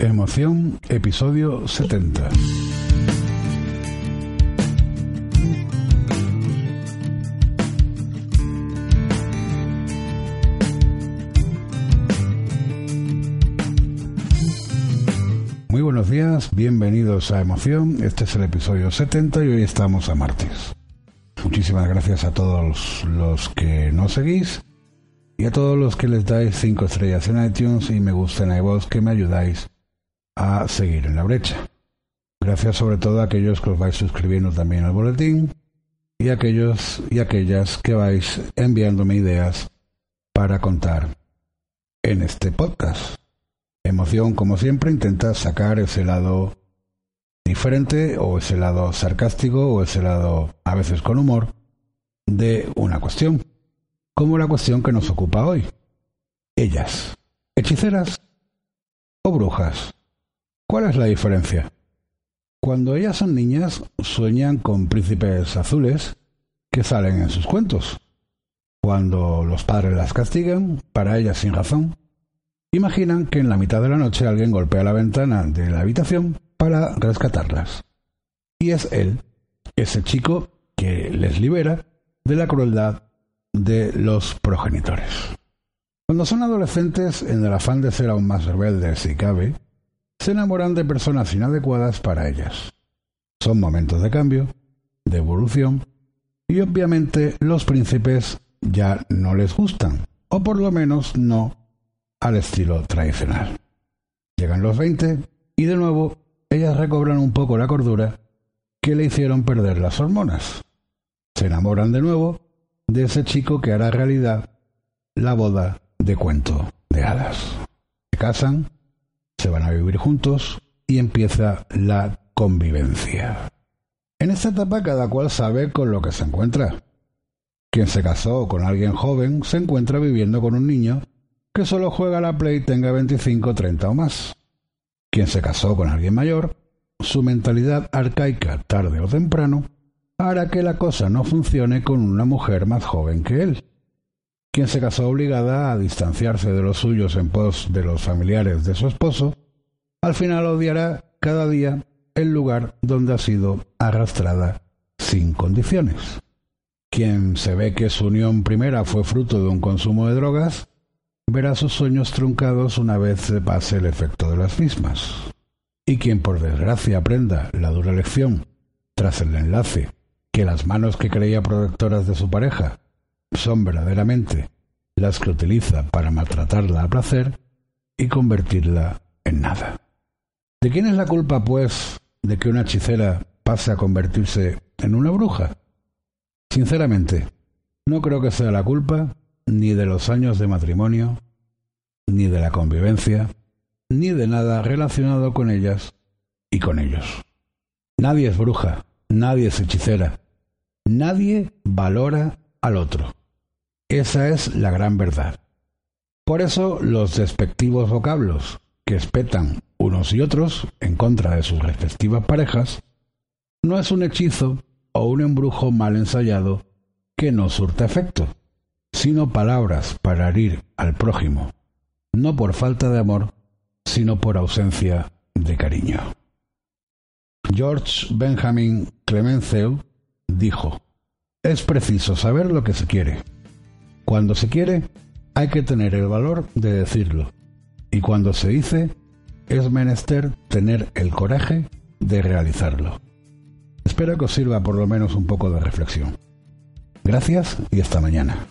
Emoción, episodio 70. Muy buenos días, bienvenidos a Emoción. Este es el episodio 70 y hoy estamos a martes. Muchísimas gracias a todos los que nos seguís y a todos los que les dais 5 estrellas en iTunes y me gusta en iVoox que me ayudáis a seguir en la brecha. Gracias sobre todo a aquellos que os vais suscribiendo también al boletín y aquellos y aquellas que vais enviándome ideas para contar en este podcast. Emoción, como siempre, intenta sacar ese lado diferente o ese lado sarcástico o ese lado a veces con humor de una cuestión, como la cuestión que nos ocupa hoy. Ellas, hechiceras o brujas. ¿Cuál es la diferencia? Cuando ellas son niñas, sueñan con príncipes azules que salen en sus cuentos. Cuando los padres las castigan, para ellas sin razón, imaginan que en la mitad de la noche alguien golpea la ventana de la habitación para rescatarlas. Y es él, ese chico que les libera de la crueldad de los progenitores. Cuando son adolescentes, en el afán de ser aún más rebeldes si cabe, se enamoran de personas inadecuadas para ellas. Son momentos de cambio, de evolución, y obviamente los príncipes ya no les gustan, o por lo menos no al estilo tradicional. Llegan los 20 y de nuevo ellas recobran un poco la cordura que le hicieron perder las hormonas. Se enamoran de nuevo de ese chico que hará realidad la boda de cuento de hadas. Se casan se van a vivir juntos y empieza la convivencia. En esta etapa cada cual sabe con lo que se encuentra. Quien se casó con alguien joven se encuentra viviendo con un niño que solo juega a la Play tenga 25, 30 o más. Quien se casó con alguien mayor, su mentalidad arcaica tarde o temprano hará que la cosa no funcione con una mujer más joven que él quien se casó obligada a distanciarse de los suyos en pos de los familiares de su esposo, al final odiará cada día el lugar donde ha sido arrastrada sin condiciones. Quien se ve que su unión primera fue fruto de un consumo de drogas, verá sus sueños truncados una vez se pase el efecto de las mismas. Y quien por desgracia aprenda la dura lección, tras el enlace, que las manos que creía protectoras de su pareja son verdaderamente las que utiliza para maltratarla a placer y convertirla en nada. ¿De quién es la culpa, pues, de que una hechicera pase a convertirse en una bruja? Sinceramente, no creo que sea la culpa ni de los años de matrimonio, ni de la convivencia, ni de nada relacionado con ellas y con ellos. Nadie es bruja, nadie es hechicera, nadie valora al otro. Esa es la gran verdad. Por eso los despectivos vocablos que espetan unos y otros en contra de sus respectivas parejas no es un hechizo o un embrujo mal ensayado que no surta efecto, sino palabras para herir al prójimo, no por falta de amor, sino por ausencia de cariño. George Benjamin Clemenceau dijo, es preciso saber lo que se quiere cuando se quiere, hay que tener el valor de decirlo. Y cuando se dice, es menester tener el coraje de realizarlo. Espero que os sirva por lo menos un poco de reflexión. Gracias y hasta mañana.